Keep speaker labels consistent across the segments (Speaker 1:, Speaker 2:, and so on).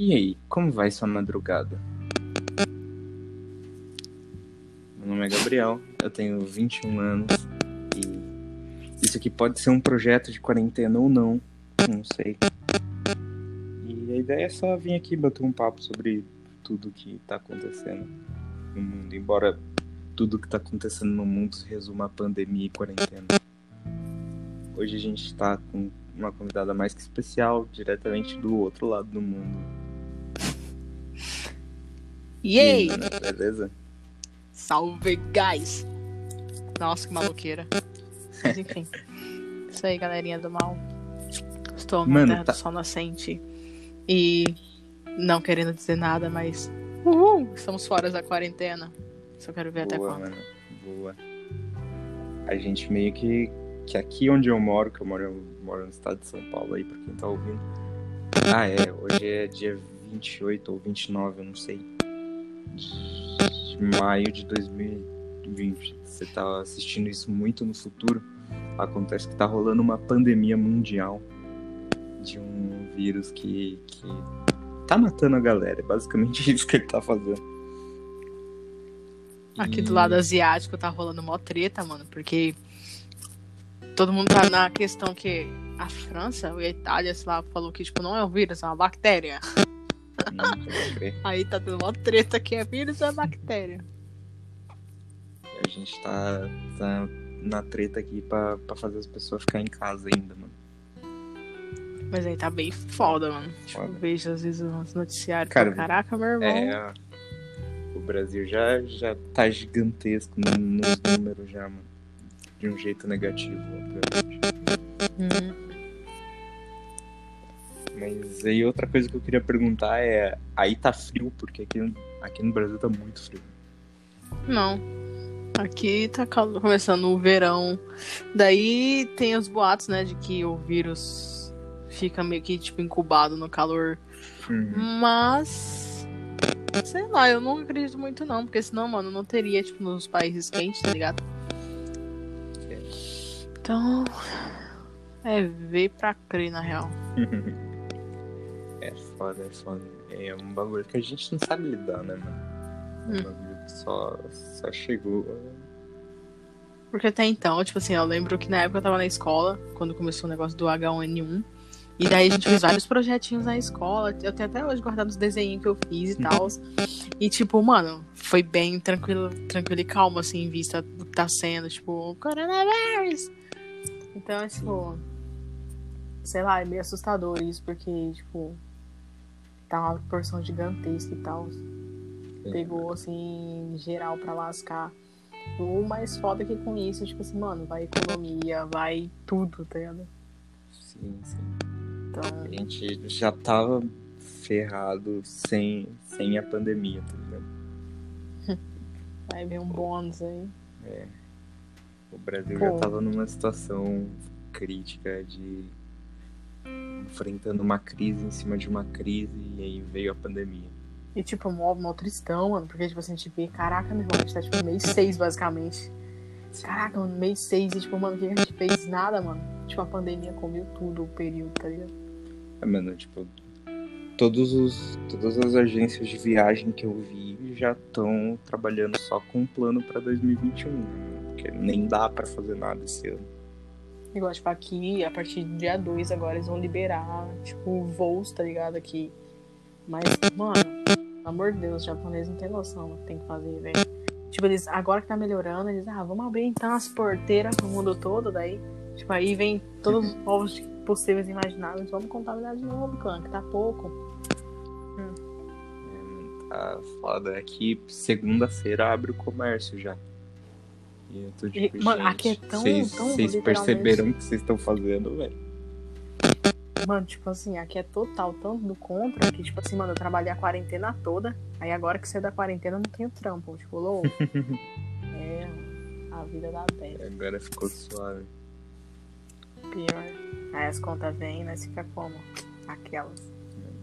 Speaker 1: E aí, como vai sua madrugada? Meu nome é Gabriel, eu tenho 21 anos e isso aqui pode ser um projeto de quarentena ou não, não sei. E a ideia é só vir aqui bater um papo sobre tudo que tá acontecendo no mundo, embora tudo que tá acontecendo no mundo se resuma a pandemia e quarentena. Hoje a gente tá com uma convidada mais que especial, diretamente do outro lado do mundo.
Speaker 2: E aí?
Speaker 1: mano, beleza?
Speaker 2: Salve, guys! Nossa, que maloqueira. Mas enfim. Isso aí, galerinha do mal. Estou na
Speaker 1: Mano,
Speaker 2: terra
Speaker 1: tá-
Speaker 2: do sol nascente. E não querendo dizer nada, mas. Uhul! Estamos fora da quarentena. Só quero ver até
Speaker 1: Boa,
Speaker 2: quando.
Speaker 1: mano. Boa. A gente meio que. Que aqui onde eu moro, que eu moro, eu moro no estado de São Paulo aí, pra quem tá ouvindo. Ah, é. Hoje é dia 28 ou 29, eu não sei. De maio de 2020. Você tá assistindo isso muito no futuro. Acontece que tá rolando uma pandemia mundial de um vírus que, que tá matando a galera. É basicamente isso que ele tá fazendo.
Speaker 2: Aqui
Speaker 1: E-
Speaker 2: do lado asiático tá rolando mó treta, mano, porque todo mundo tá na questão que a França ou a Itália, sei lá, falou que, tipo, não é um vírus, é uma bactéria.
Speaker 1: Hum, crer.
Speaker 2: Aí tá tendo mó treta que é vírus ou é bactéria.
Speaker 1: A gente tá, tá na treta aqui pra, pra fazer as pessoas ficar em casa ainda, mano.
Speaker 2: Mas aí tá bem foda, mano. Tipo,
Speaker 1: Foda.
Speaker 2: vejo às vezes uns noticiários.
Speaker 1: Cara,
Speaker 2: Cara, Caraca, meu irmão.
Speaker 1: É, o Brasil já, já tá gigantesco no- nos números já, mano. De um jeito negativo, obviamente.
Speaker 2: Uhum.
Speaker 1: Mas aí outra coisa que eu queria perguntar é, aí tá frio, porque aqui, no- aqui no Brasil tá muito frio.
Speaker 2: Não. Aqui tá começando o verão. Daí tem os boatos, né, de que o vírus fica meio que, tipo, incubado no calor.
Speaker 1: Uhum.
Speaker 2: Mas. Sei lá, eu não acredito muito não, porque senão, mano, não teria, tipo, nos países quentes, tá ligado? Então. É ver pra crer, na real.
Speaker 1: É foda, é foda. É um bagulho que a gente não sabe lidar, né, mano? É um
Speaker 2: Hum.
Speaker 1: bagulho que só, só chegou.
Speaker 2: Porque até então, tipo assim, eu lembro que na época eu tava na escola, quando começou o negócio do H1N1. E daí a gente fez vários projetinhos na escola. Eu tenho até hoje guardado os desenhos que eu fiz e tal. E, tipo, mano, foi bem tranquilo, tranquilo e calmo, assim, em vista do que tá sendo, tipo, coronavírus. Então, é, tipo. Sei lá, é meio assustador isso, porque, tipo. Tá uma porção gigantesca e tal. Pegou, assim, geral pra lascar. O mais foda é que com isso, tipo assim, mano, vai economia, vai tudo, tá ligado?
Speaker 1: Sim, sim.
Speaker 2: Então,
Speaker 1: A gente já tava ferrado sem, sem a pandemia, tá ligado?
Speaker 2: vai vir um bônus aí.
Speaker 1: O Brasil já
Speaker 2: Pô.
Speaker 1: tava numa situação crítica de enfrentando uma crise em cima de uma crise e aí veio a pandemia.
Speaker 2: E, tipo, mó, mó tristão, mano, porque, tipo assim, a gente vê, caraca, meu irmão, a gente tá, tipo, mês 6, basicamente. Caraca, mano, mês 6 e, tipo, mano, o que a gente fez? Nada, mano. Tipo, a pandemia comeu tudo o período, tá ligado?
Speaker 1: É, mano, tipo, todos os, todas as agências de viagem que eu vi já estão trabalhando só com um plano pra 2021, né? porque nem dá pra fazer nada esse ano.
Speaker 2: Igual, tipo, aqui, a partir do dia 2 agora, eles vão liberar, tipo, voos, tá ligado? Aqui. Mas, mano, pelo amor de Deus, os japoneses não tem noção do que tem que fazer, velho. Tipo, eles, agora que tá melhorando, eles, ah, vamos abrir então as porteiras pro mundo todo, daí, tipo, aí vem todos os povos possíveis e imagináveis, vamos contaminar de novo, clã, que tá pouco.
Speaker 1: É, mano, tá foda. Aqui, segunda-feira, abre o comércio já. E eu tô tipo,
Speaker 2: mano,
Speaker 1: gente,
Speaker 2: aqui é tão-
Speaker 1: vocês,
Speaker 2: tão
Speaker 1: vocês
Speaker 2: literalmente-
Speaker 1: perceberam o que vocês estão fazendo, velho?
Speaker 2: Mano, tipo assim, aqui é total tanto do contra que, tipo assim, mano, eu trabalhei a quarentena toda. Aí agora que saiu da quarentena eu não tenho trampo. Tipo, louco. é a vida da terra.
Speaker 1: Agora ficou suave.
Speaker 2: Pior. Aí as contas vêm, nós fica como? Aquelas.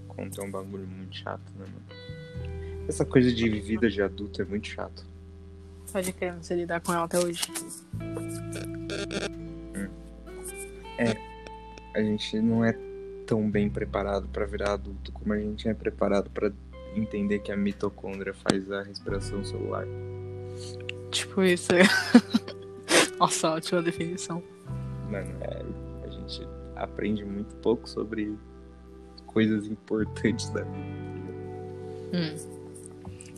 Speaker 1: Conta é um bagulho muito chato, né, mano? Essa coisa de vida de adulto é muito chato.
Speaker 2: Pode crer, não sei lidar com ela até hoje.
Speaker 1: A gente não é tão bem preparado para virar adulto como a gente é preparado para entender que a mitocôndria faz a respiração celular.
Speaker 2: Tipo isso. Nossa, ótima definição.
Speaker 1: Mano, é, a gente aprende muito pouco sobre coisas importantes da vida.
Speaker 2: Hum.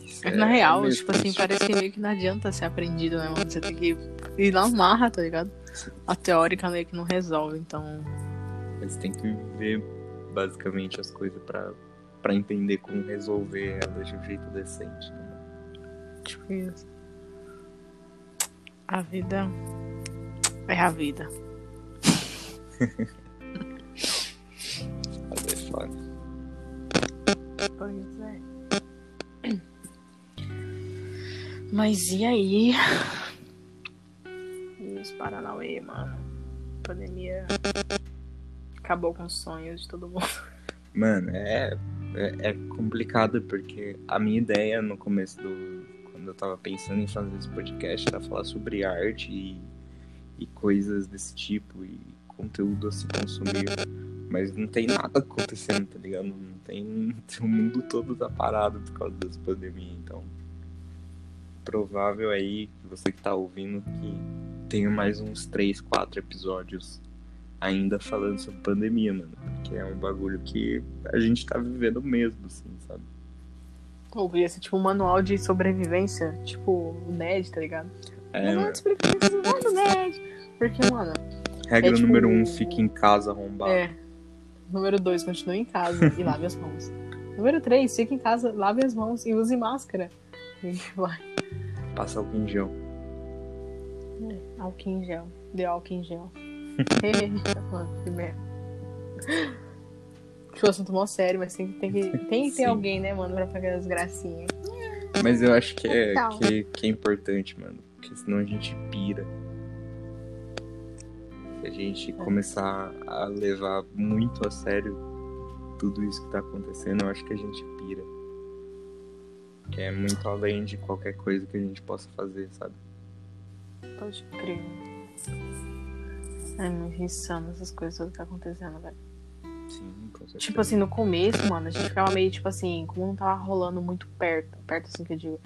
Speaker 1: Isso
Speaker 2: É na real,
Speaker 1: meio
Speaker 2: tipo assim, parece que meio que não adianta ser aprendido, né, mano? Você tem que ir na marra, tá ligado? A teórica meio que não resolve, então.
Speaker 1: Mas tem que viver basicamente as coisas pra, pra entender como resolver elas de um jeito decente. Né?
Speaker 2: Tipo isso. A vida é a vida.
Speaker 1: Mas é foda.
Speaker 2: Pois é. Mas e aí? E os Paranauê, mano? A pandemia acabou com os sonhos de todo mundo.
Speaker 1: Mano, é, é, é complicado porque a minha ideia no começo do. Quando eu tava pensando em fazer esse podcast era falar sobre arte e, e coisas desse tipo e conteúdo a se consumir. Mas não tem nada acontecendo, tá ligado? Não tem. O mundo todo tá parado por causa dessa pandemia, então. Provável aí, você que tá ouvindo, que tenha mais uns 3, 4 episódios ainda falando sobre pandemia, mano. Porque é um bagulho que a gente tá vivendo mesmo, assim, sabe?
Speaker 2: Ou ia ser tipo um manual de sobrevivência, tipo o Ned, tá ligado?
Speaker 1: É,
Speaker 2: manual de sobrevivência do Ned. Porque, mano,
Speaker 1: Regra
Speaker 2: é tipo-
Speaker 1: número um, fique em casa arrombado.
Speaker 2: é. Número 2, continue em casa e lave as mãos. Número 3, fique em casa, lave as mãos e use máscara. E vai.
Speaker 1: Passa álcool em gel.
Speaker 2: Álcool em gel. Dê álcool em gel. Mano, que merda. Acho o assunto mó sério, mas tem, tem que, tem que ter alguém, né, mano, pra pagar as gracinhas.
Speaker 1: Mas eu acho que é,
Speaker 2: Então.
Speaker 1: que, que é importante, mano. Porque senão a gente pira. Se a gente começar a levar muito a sério tudo isso que tá acontecendo, eu acho que a gente pira. Que é muito além de qualquer coisa que a gente possa fazer, sabe?
Speaker 2: Pode crer. É muito insano essas coisas todas que tá acontecendo, velho.
Speaker 1: Sim, com certeza.
Speaker 2: Tipo assim, no começo, mano, a gente ficava meio, tipo assim, como não tava rolando muito perto, perto assim que eu digo,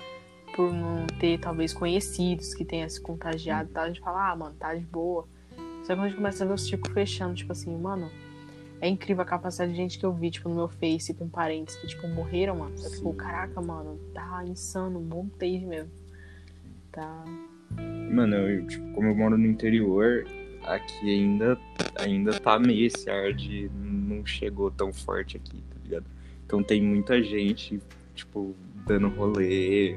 Speaker 2: por não ter, talvez, conhecidos que tenha se contagiado e tal, a gente fala, ah, mano, tá de boa. Só que quando a gente começa a ver os círculos fechando, tipo assim, mano, é incrível a capacidade de gente que eu vi, tipo, no meu Face, com parentes que, tipo, morreram, mano. Eu, tipo, caraca, mano, tá insano, montei mesmo. Tá.
Speaker 1: Mano, eu, tipo, como eu moro no interior, aqui ainda, ainda tá meio esse ar de não chegou tão forte aqui, tá ligado? Então tem muita gente, tipo, dando rolê,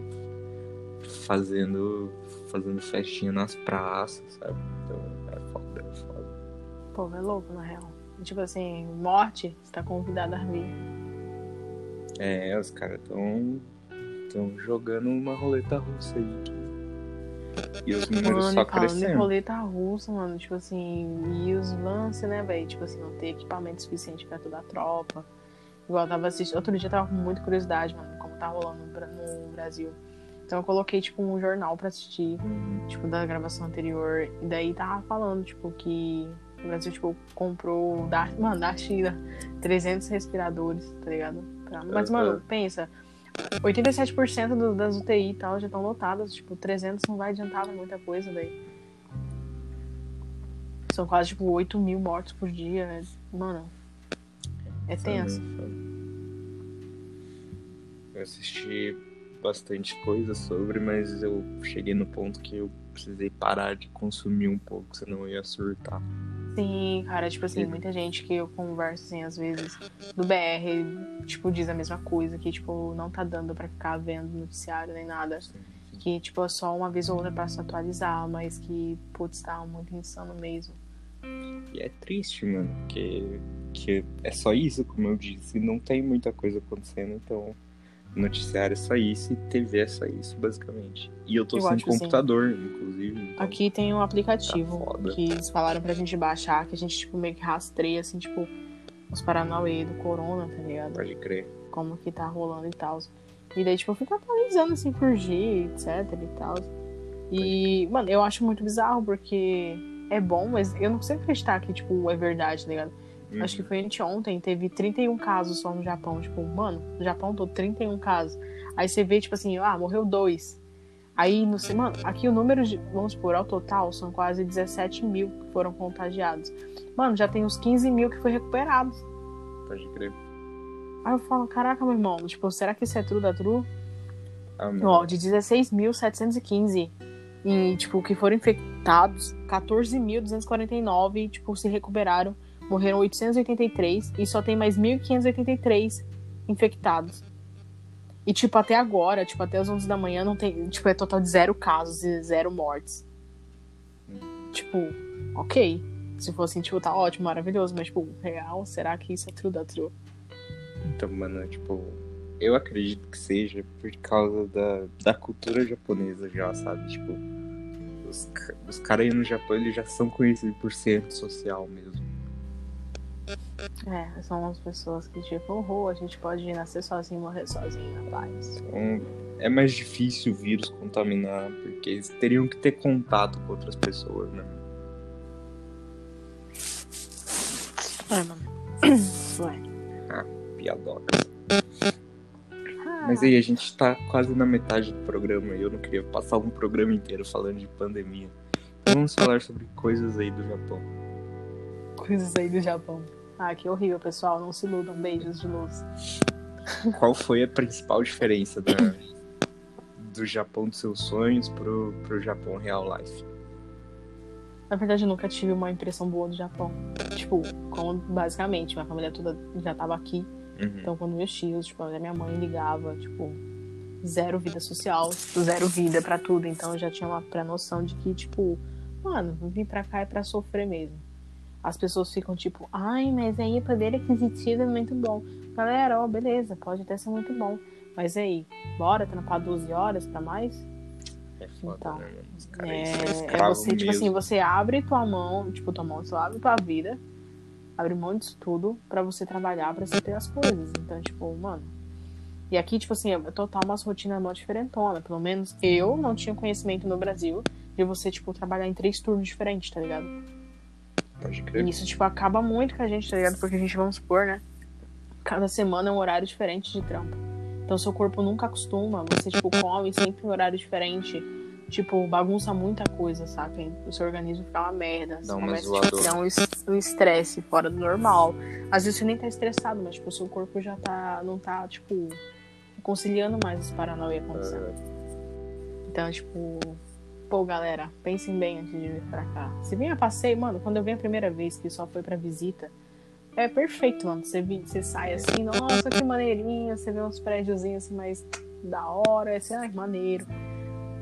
Speaker 1: fazendo, fazendo festinha nas praças, sabe? Então é foda, é foda.
Speaker 2: Pô, é louco, na real. Tipo assim, morte, você tá convidado a vir.
Speaker 1: É, os caras tão, tão jogando uma roleta russa aí. E os números
Speaker 2: Mano,
Speaker 1: só crescendo.
Speaker 2: roleta russa, mano, tipo assim, e os lances, né, velho? Tipo assim, não ter equipamento suficiente pra toda a tropa. Igual eu tava assistindo. Outro dia eu tava com muita curiosidade, mano, como tá rolando no Bra- no Brasil. Então eu coloquei, tipo, um jornal pra assistir, tipo, da gravação anterior. E daí tava falando, tipo, que o Brasil, tipo, comprou, da, mano, da China, 300 respiradores, tá ligado? Pra- Mas, mano, pensa, 87% do- das UTI e tal já estão lotadas. Tipo, 300 não vai adiantar muita coisa daí. São quase, tipo, 8 mil mortos por dia. né? Mano, é tenso.
Speaker 1: Eu assisti bastante coisa sobre, mas eu cheguei no ponto que eu precisei parar de consumir um pouco, senão eu ia surtar.
Speaker 2: Sim, cara, tipo assim,
Speaker 1: Sim.
Speaker 2: muita gente que eu converso, assim, às vezes, do BR, tipo, diz a mesma coisa, que, tipo, não tá dando pra ficar vendo noticiário nem nada. Que, tipo, é só uma vez ou outra pra se atualizar, mas que, putz, tá muito insano mesmo.
Speaker 1: E é triste, mano, porque que é só isso, como eu disse, não tem muita coisa acontecendo, então noticiário é só isso e TV é só isso, basicamente. E eu tô
Speaker 2: Eu
Speaker 1: sem
Speaker 2: que sim.
Speaker 1: computador, inclusive. então-
Speaker 2: Aqui tem um aplicativo
Speaker 1: Tá
Speaker 2: que eles falaram pra gente baixar, que a gente, tipo, meio que rastreia, assim, tipo, os Paranauê do Corona, tá ligado?
Speaker 1: Pode crer.
Speaker 2: Como que tá rolando e tal. E daí, tipo, eu fico atualizando, assim, por dia, etc e tal. E, mano, eu acho muito bizarro, porque é bom, mas eu não consigo acreditar que, tipo, é verdade, tá ligado? Uhum. Acho que foi anteontem, teve 31 casos só no Japão. Tipo, mano, no Japão todo 31 casos. Aí você vê, tipo assim, ah, morreu dois. Aí, no, mano, aqui o número de, vamos supor, ao total, são quase 17 mil que foram contagiados. Mano, já tem uns 15 mil que foi recuperados.
Speaker 1: Pode crer.
Speaker 2: Aí eu falo, caraca, meu irmão, tipo, será que isso é true da true?
Speaker 1: Ah,
Speaker 2: Ó, de 16.715 e, tipo, que foram infectados, 14.249, tipo, se recuperaram. Morreram 883 e só tem mais 1.583 infectados. E, tipo, até agora, tipo, até as 11 da manhã, não tem. Tipo, é total de zero casos e zero mortes. Tipo, ok. Se fosse, tipo, tá ótimo, maravilhoso. Mas, tipo, real, será que isso é true da true?
Speaker 1: Então, mano, tipo, eu acredito que seja por causa da, da cultura japonesa já, sabe? Tipo, os, os caras aí no Japão, eles já são conhecidos por ser antissocial mesmo.
Speaker 2: É, são as pessoas que, tipo, oh, a gente pode nascer sozinho e morrer sozinho na paz.
Speaker 1: Então, é mais difícil o vírus contaminar, porque eles teriam que ter contato com outras pessoas, né?
Speaker 2: É, mano. Isso é.
Speaker 1: Ah, piadoca. Mas aí, a gente tá quase na metade do programa e eu não queria passar um programa inteiro falando de pandemia. Então vamos falar sobre coisas aí do Japão.
Speaker 2: Coisas aí do Japão. Ah, que horrível, pessoal. Não se iludam. Beijos de luz.
Speaker 1: Qual foi a principal diferença da, do Japão dos seus sonhos pro, pro Japão real life?
Speaker 2: Na verdade, eu nunca tive uma impressão boa do Japão. Tipo, como basicamente, minha família toda já tava aqui.
Speaker 1: Uhum.
Speaker 2: Então, quando meus tios, tipo, a minha mãe ligava, tipo, zero vida social, zero vida para tudo. Então, eu já tinha uma pré-noção de que, tipo, mano, vim pra cá é pra sofrer mesmo as pessoas ficam tipo, ai, mas aí o poder aquisitivo é muito bom. Galera, ó, beleza, pode até ser muito bom. Mas aí, bora trampar 12 horas pra mais?
Speaker 1: É foda,
Speaker 2: Então,
Speaker 1: né?
Speaker 2: É, é você, tipo assim, você abre tua mão, tipo, tua mão, você abre tua vida, abre mão disso tudo pra você trabalhar, pra você ter as coisas. Então, tipo, mano. E aqui, tipo assim, é total umas rotinas mó diferentona. Pelo menos eu não tinha conhecimento no Brasil de você, tipo, trabalhar em três turnos diferentes, tá ligado?
Speaker 1: Pode crer.
Speaker 2: E isso, tipo, acaba muito com a gente, tá ligado? Porque a gente, vamos supor, né? Cada semana é um horário diferente de trampo. Então, seu corpo nunca acostuma. Você, tipo, come sempre um horário diferente. Tipo, bagunça muita coisa, saca? O seu organismo fica uma merda. Você
Speaker 1: Dá
Speaker 2: começa tipo, a criar um es- estresse fora do normal. Às vezes você nem tá estressado, mas, tipo, o seu corpo já tá... Não tá, tipo... Conciliando mais esse paranoia acontecendo. Então, tipo... Pô, galera, pensem bem antes de vir pra cá. Se vem a passeio, mano, quando eu venho a primeira vez, que só foi pra visita, é perfeito, mano. Você, você sai assim, nossa, que maneirinho. Você vê uns prédiozinhos assim, mais da hora. Aí você, ai, maneiro.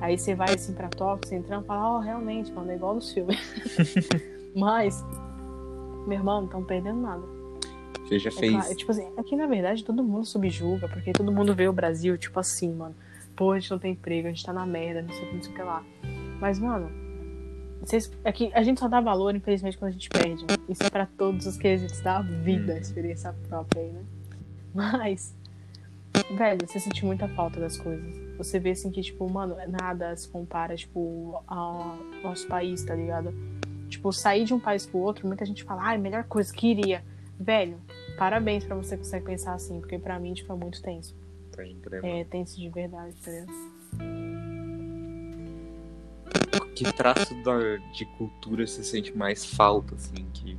Speaker 2: Aí você vai assim pra Tóquio, você entrando e fala, ó, realmente, mano, é igual nos filmes. Mas, meu irmão, não estão perdendo nada.
Speaker 1: Você já
Speaker 2: É
Speaker 1: fez.
Speaker 2: claro, tipo assim, aqui na verdade todo mundo subjuga, porque todo mundo vê o Brasil, tipo assim, mano. Pô, a gente não tem emprego, a gente tá na merda, não sei o que, não sei o que lá. Mas, mano, vocês, é que a gente só dá valor, infelizmente, quando a gente perde. Isso é pra todos os quesitos da vida,
Speaker 1: Uhum.
Speaker 2: experiência própria aí, né? Mas, velho, você sente muita falta das coisas. Você vê assim que, tipo, mano, nada se compara, tipo, ao nosso país, tá ligado? Tipo, sair de um país pro outro, muita gente fala, ai, melhor coisa que iria. Velho, parabéns pra você que consegue pensar assim, porque pra mim, tipo, é muito tenso.
Speaker 1: Mano.
Speaker 2: É tenso de verdade, tá ligado?
Speaker 1: Que traço da, de cultura você sente mais falta, assim, que,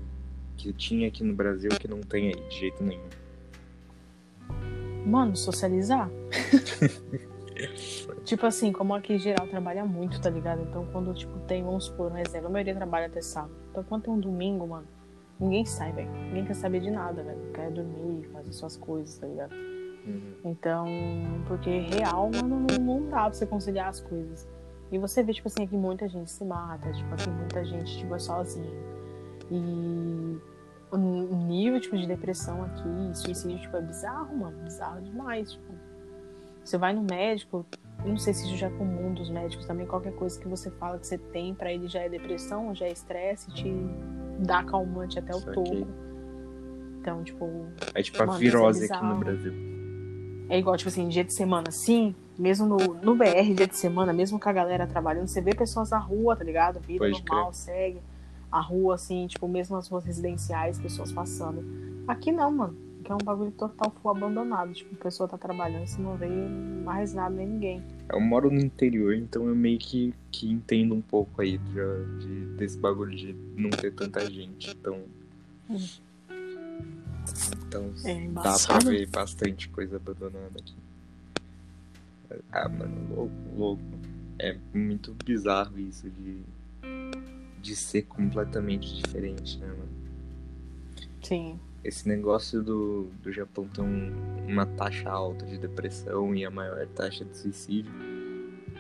Speaker 1: que tinha aqui no Brasil que não tem aí de jeito nenhum?
Speaker 2: Mano, socializar. tipo assim, como aqui em geral trabalha muito, tá ligado? Então quando, tipo, tem, vamos supor, um exemplo, a maioria trabalha até sábado. Então quando tem um domingo, mano, ninguém sai, velho. Ninguém quer saber de nada, velho. Quer dormir, fazer suas coisas, tá ligado?
Speaker 1: Uhum.
Speaker 2: Então, porque real, mano, não, não dá pra você conciliar as coisas. E você vê, tipo assim, aqui muita gente se mata, tipo, aqui muita gente, tipo, é sozinha. E o nível, tipo, de depressão aqui, suicídio, tipo, é bizarro, mano, bizarro demais, tipo. Você vai no médico, eu não sei se isso já é comum dos médicos também, qualquer coisa que você fala que você tem, pra ele já é depressão, já é estresse, te dá calmante até o topo. Então, tipo,
Speaker 1: É tipo a
Speaker 2: Mano,
Speaker 1: virose
Speaker 2: é
Speaker 1: aqui no. Brasil.
Speaker 2: é igual, tipo assim, dia de semana, sim, mesmo no, no BR, dia de semana, mesmo com a galera trabalhando, você vê pessoas na rua, tá ligado? Vida
Speaker 1: Pode
Speaker 2: normal, segue. a rua, assim, tipo, mesmo as ruas residenciais, pessoas passando. Aqui não, mano. Aqui é um bagulho total full abandonado. Tipo, a pessoa tá trabalhando, você não vê mais nada nem ninguém.
Speaker 1: Eu moro no interior, então eu meio que, que entendo um pouco aí de, de, desse bagulho de não ter tanta gente. Então.
Speaker 2: Hum.
Speaker 1: Então
Speaker 2: É
Speaker 1: dá pra ver bastante coisa abandonada aqui. Ah, mano, louco, louco. É muito bizarro isso de, de ser completamente diferente, né, mano?
Speaker 2: Sim.
Speaker 1: Esse negócio do, do Japão ter um- uma taxa alta de depressão e a maior taxa de suicídio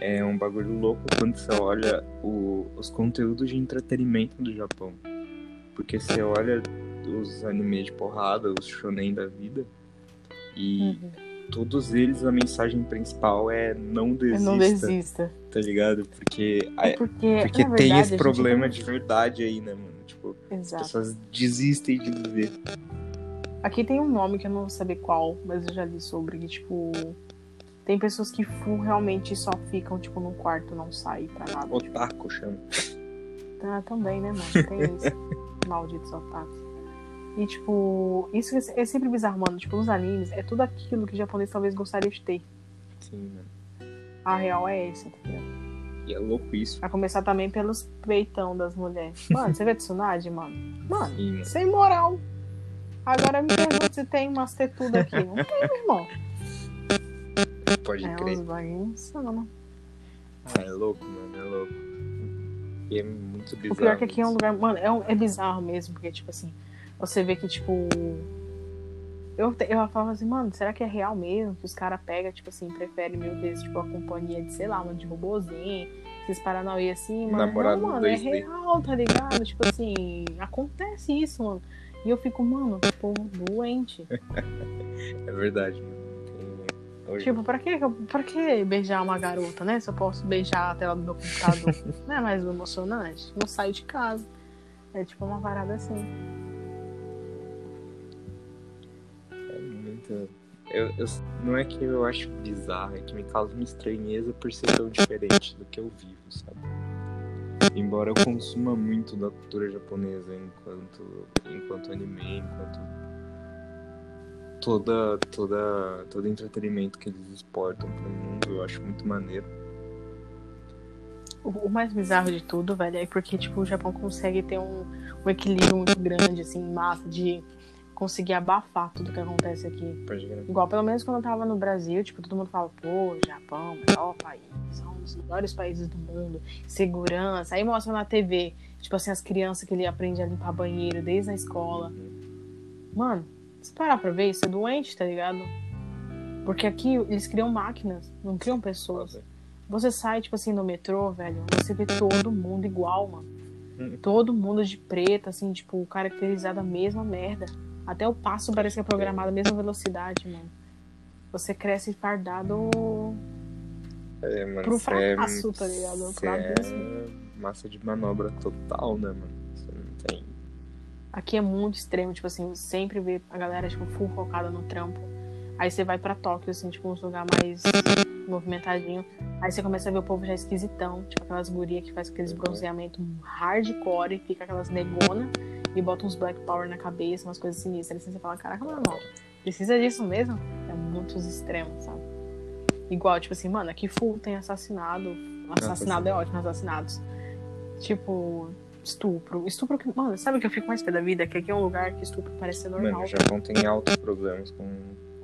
Speaker 1: é um bagulho louco quando você olha o- os conteúdos de entretenimento do Japão. Porque você olha os animes de porrada, os shonen da vida, e
Speaker 2: Uhum.
Speaker 1: Todos eles a mensagem principal é não desista,
Speaker 2: Não desista.
Speaker 1: tá ligado? Porque,
Speaker 2: É porque,
Speaker 1: porque tem
Speaker 2: verdade, a
Speaker 1: esse
Speaker 2: gente
Speaker 1: problema
Speaker 2: não-
Speaker 1: de verdade aí, né, mano? Tipo, as
Speaker 2: Exato.
Speaker 1: pessoas desistem de viver.
Speaker 2: Aqui tem um nome que eu não vou saber qual, mas eu já li sobre, que, tipo... Tem pessoas que full realmente só ficam, tipo, num quarto, não saem pra nada. Tipo,
Speaker 1: Otaku chama.
Speaker 2: Ah, também, né, mano? Tem isso. Malditos otakus. E, tipo, isso é sempre bizarro, mano. Tipo, nos animes, é tudo aquilo que o japonês talvez gostaria de ter.
Speaker 1: Sim, mano.
Speaker 2: A real é essa, tá ligado?
Speaker 1: E é louco isso.
Speaker 2: A começar também pelos peitão das mulheres. Mano, você vê Tsunade, mano? Mano,
Speaker 1: Sim, mano.
Speaker 2: sem moral. Agora me pergunta se tem umas tetudas aqui. Não tem, meu irmão.
Speaker 1: Pode
Speaker 2: É
Speaker 1: crer.
Speaker 2: uns bagunçando.
Speaker 1: Ah, é louco, mano. É louco. E é muito bizarro.
Speaker 2: O pior é que aqui é um lugar. Mano, é, um- é bizarro mesmo, porque, tipo assim, você vê que, tipo. Eu, eu falava assim, mano, será que é real mesmo? Que os caras pegam, tipo assim, preferem mil vezes, tipo, a companhia de, sei lá, uma de robozinho, esses Paranauê assim, mano.
Speaker 1: Namorado
Speaker 2: não, mano, é
Speaker 1: 2D.
Speaker 2: real, tá ligado? Tipo assim, acontece isso, mano. E eu fico, mano, que povo doente.
Speaker 1: É verdade, mano. Hoje...
Speaker 2: Tipo, pra que, pra que beijar uma garota, né? Se eu posso beijar a tela do meu computador. não é mais emocionante? Não saio de casa. É tipo uma parada assim.
Speaker 1: Eu, eu- não é que eu acho bizarro, é que me causa uma estranheza por ser tão diferente do que eu vivo, sabe? Embora eu consuma muito da cultura japonesa enquanto, enquanto anime, enquanto toda, toda, todo entretenimento que eles exportam pro mundo, eu acho muito maneiro.
Speaker 2: O, o mais bizarro de tudo, velho, é porque, tipo, o Japão consegue ter um, um equilíbrio muito grande, assim, massa, de conseguir abafar tudo que acontece aqui. Igual, pelo menos quando eu tava no Brasil, tipo, todo mundo fala, pô, Japão, melhor país, são um dos melhores países do mundo, segurança. Aí mostra na TV, tipo assim, as crianças que ele aprende a limpar banheiro desde a escola. Mano, se parar pra ver, isso é doente, tá ligado? Porque aqui eles criam máquinas, não criam pessoas. Você sai, tipo assim, no metrô, velho, você vê todo mundo igual, mano.
Speaker 1: Hum.
Speaker 2: Todo mundo de preto, assim, tipo, caracterizado a mesma merda. Até o passo parece que é programado a mesma velocidade, mano. Você cresce fardado
Speaker 1: É, mano,
Speaker 2: pro
Speaker 1: é-
Speaker 2: fracasso, tá ligado? Pro
Speaker 1: é massa de manobra total, né, mano? Você não tem.
Speaker 2: Aqui é muito extremo, tipo assim, sempre vê a galera, tipo, full focada no trampo. Aí você vai pra Tóquio, assim, tipo, uns lugares mais movimentadinho. Aí você começa a ver o povo já esquisitão, tipo aquelas gurias que faz aqueles
Speaker 1: Uhum.
Speaker 2: bronzeamento hardcore, fica aquelas negona e bota uns black power na cabeça, umas coisas sinistras. Assim você fala, caraca, irmão, precisa disso mesmo? É muitos extremos, sabe? Igual, tipo assim, mano, aqui full tem assassinado. Assassinado é ótimo, assassinatos. Tipo, estupro. Estupro que. Mano, sabe o que eu fico mais pé da vida? Que aqui é um lugar que estupro parece ser normal.
Speaker 1: Mano, o Japão tem altos problemas com,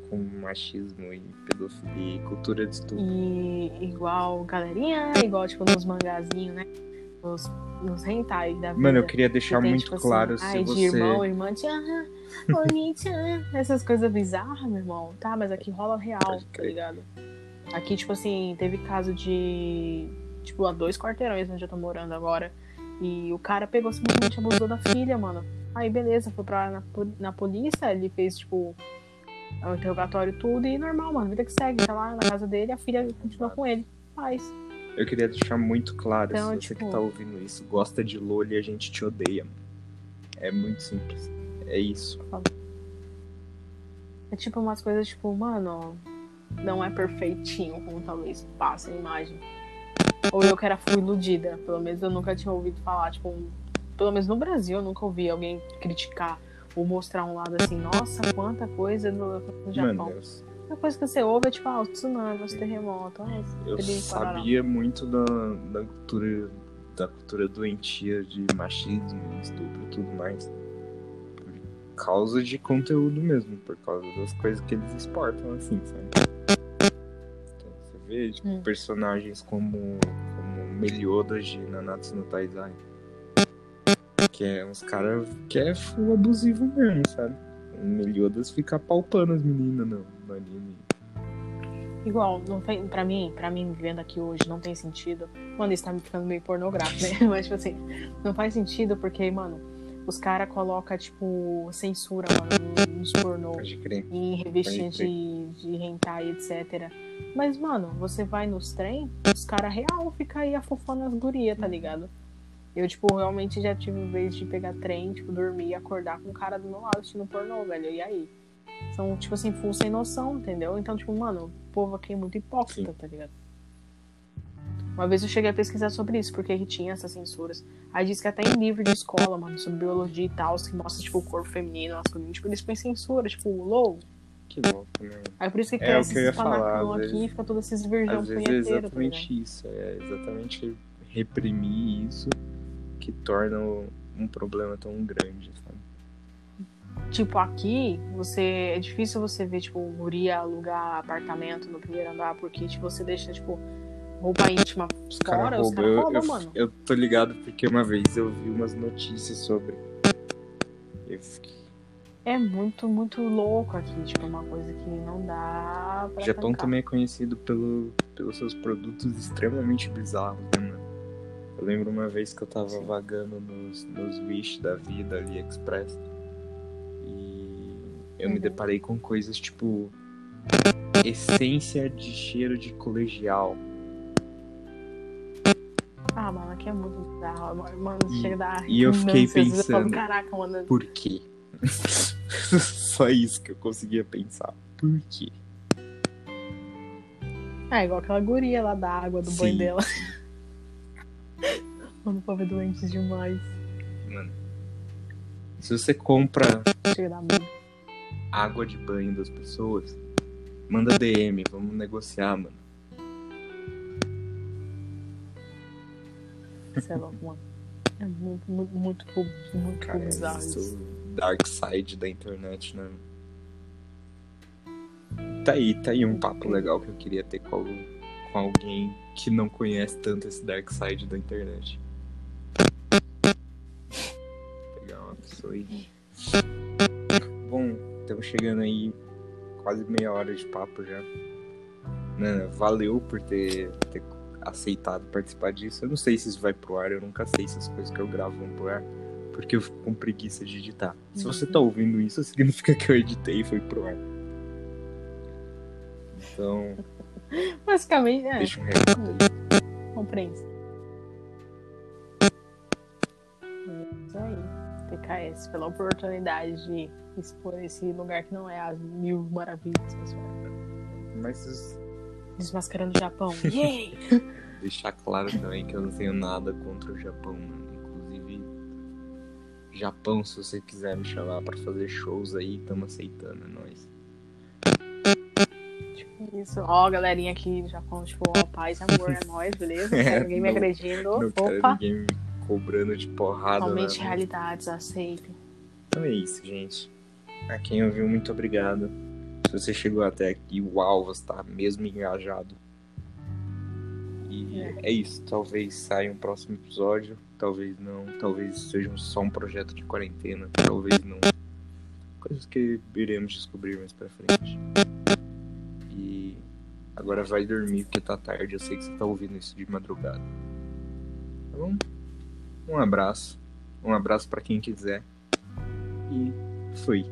Speaker 1: com machismo e pedofilia e cultura de estupro.
Speaker 2: E igual galerinha, igual tipo nos mangazinhos, né? Nos, nos da vida.
Speaker 1: Mano, eu queria deixar
Speaker 2: Que
Speaker 1: muito
Speaker 2: tipo assim,
Speaker 1: claro se
Speaker 2: ai, de
Speaker 1: você.
Speaker 2: irmão, irmã, tchan, oni-chan, essas coisas bizarras, meu irmão. Tá, mas aqui rola real, tá ligado? Aqui, tipo assim, teve caso de. Tipo, a dois quarteirões onde eu tô morando agora. E o cara pegou simplesmente abusou da filha, mano. Aí, beleza, foi pra, na, na polícia, ele fez, tipo, o interrogatório tudo e normal, mano. Vida que segue, tá lá na casa dele, a filha continua com ele. Paz.
Speaker 1: Eu queria deixar muito claro
Speaker 2: Então,
Speaker 1: se você
Speaker 2: tipo-
Speaker 1: que tá ouvindo isso gosta de LOL e a gente te odeia. É muito simples. É isso.
Speaker 2: É tipo umas coisas, tipo, mano, não é perfeitinho, como talvez passa a imagem. Ou eu que era fui iludida. Pelo menos eu nunca tinha ouvido falar, tipo, um pelo menos no Brasil, eu nunca ouvi alguém criticar ou mostrar um lado assim, nossa, quanta coisa no, no Japão.
Speaker 1: Mano, eu,
Speaker 2: A coisa que você ouve é tipo, ah, os tsunamis, os terremotos, ah,
Speaker 1: eu
Speaker 2: parará.
Speaker 1: sabia muito da, da cultura da cultura doentia de machismo, estupro e tudo mais. Por causa de conteúdo mesmo, por causa das coisas que eles exportam, assim, sabe? Então, você vê tipo,
Speaker 2: Hum.
Speaker 1: personagens como, como Meliodas de Nanatsu no Taizai. Que é uns caras que é full abusivo mesmo, sabe? O Meliodas fica palpando as meninas no, anime.
Speaker 2: Igual, não tem, pra mim, pra mim, vivendo aqui hoje, não tem sentido. Mano, isso tá me ficando meio pornográfico, né? Mas, tipo assim, não faz sentido porque, mano, os caras colocam, tipo, censura, mano, nos pornô, em revistinha
Speaker 1: Pode crer.
Speaker 2: de, de hentai, etc. Mas, mano, você vai nos trem, os caras real ficam aí afofando as gurias, tá ligado? Eu, tipo, realmente já tive vez de pegar trem, tipo, dormir e acordar com o cara do meu lado assistindo pornô, velho. E aí? São, tipo assim, full sem noção, entendeu? Então, tipo, mano, o povo aqui é muito hipócrita,
Speaker 1: Sim.
Speaker 2: tá ligado? Uma vez eu cheguei a pesquisar sobre isso, porque que tinha essas censuras. Aí diz que até em livro de escola, mano, sobre biologia e tal, que mostra, tipo, o corpo feminino, masculino, tipo, eles põem censura, tipo, low.
Speaker 1: Que louco, né?
Speaker 2: Aí por isso que
Speaker 1: É,
Speaker 2: cresce
Speaker 1: o que eu ia falar,
Speaker 2: aqui
Speaker 1: vezes-
Speaker 2: e fica todos esses virgão
Speaker 1: é
Speaker 2: punheteiro, tá ligado?
Speaker 1: exatamente isso, é exatamente reprimir isso que torna um problema tão grande, sabe?
Speaker 2: Tipo, aqui, você. É difícil você ver, tipo, guria alugar apartamento no primeiro andar, porque tipo, você deixa, tipo, roupa íntima fora, os caras
Speaker 1: Eu,
Speaker 2: roubam, mano.
Speaker 1: eu tô ligado porque uma vez eu vi umas notícias sobre. Eu fiquei-
Speaker 2: É muito, muito louco aqui, tipo, uma coisa que não dá
Speaker 1: O
Speaker 2: pra
Speaker 1: Japão
Speaker 2: tancar.
Speaker 1: também é conhecido pelo, pelos seus produtos extremamente bizarros, né, mano? Eu lembro uma vez que eu tava
Speaker 2: Sim.
Speaker 1: vagando nos, nos Wish da vida, AliExpress, eu me
Speaker 2: Uhum.
Speaker 1: deparei com coisas tipo essência de cheiro de colegial.
Speaker 2: Ah, mano, aqui é muito bizarro. Mano,
Speaker 1: E-
Speaker 2: chega a dar
Speaker 1: e eu fiquei pensando,
Speaker 2: Caraca, mano.
Speaker 1: Por quê? Só isso que eu conseguia pensar. Por quê?
Speaker 2: É igual aquela guria lá da água do banho dela. Mano, o povo é doente demais.
Speaker 1: Mano, se você compra
Speaker 2: Chega a dar medo.
Speaker 1: Água de banho das pessoas, manda DM, vamos negociar, mano.
Speaker 2: Você é louco, mano. É muito, muito, muito, muito,
Speaker 1: Cara,
Speaker 2: bizarro isso.
Speaker 1: o dark side da internet, né? Tá aí, tá aí um papo legal que eu queria ter com, com alguém que não conhece tanto esse dark side da internet. Pegar uma pessoa aí. Estamos chegando aí quase meia hora de papo já. Né, valeu por ter, ter aceitado participar disso. Eu não sei se isso vai pro ar, eu nunca sei se as coisas que eu gravo vão pro ar, porque eu fico com preguiça de editar. Se você tá ouvindo isso, significa que eu editei e foi pro ar. Então,
Speaker 2: Basicamente, é,
Speaker 1: deixa um recado aí.
Speaker 2: compreensão. PKS, pela oportunidade de expor esse lugar que não é as mil maravilhas, pessoal.
Speaker 1: Mas es-
Speaker 2: Desmascarando o Japão. Yay!
Speaker 1: deixar claro também que eu não tenho nada contra o Japão, mano. Inclusive, Japão, se você quiser me chamar pra fazer shows aí, tamo aceitando, é nóis.
Speaker 2: Tipo isso. Ó, galerinha aqui do Japão, tipo, ó, paz, amor, é nóis, beleza? Não quero ninguém me agredindo.
Speaker 1: Não quero
Speaker 2: Opa!
Speaker 1: ninguém me cobrando de porrada.
Speaker 2: Somente
Speaker 1: né?
Speaker 2: realidades, aceitem.
Speaker 1: Então é isso, gente. A quem ouviu, muito obrigado. Se você chegou até aqui, uau, você tá mesmo engajado. E
Speaker 2: É.
Speaker 1: é isso. Talvez saia um próximo episódio, talvez não. Talvez seja só um projeto de quarentena, talvez não. Coisas que iremos descobrir mais pra frente. E agora vai dormir porque tá tarde. Eu sei que você tá ouvindo isso de madrugada. Tá bom? Um abraço. Um abraço pra quem quiser. E fui.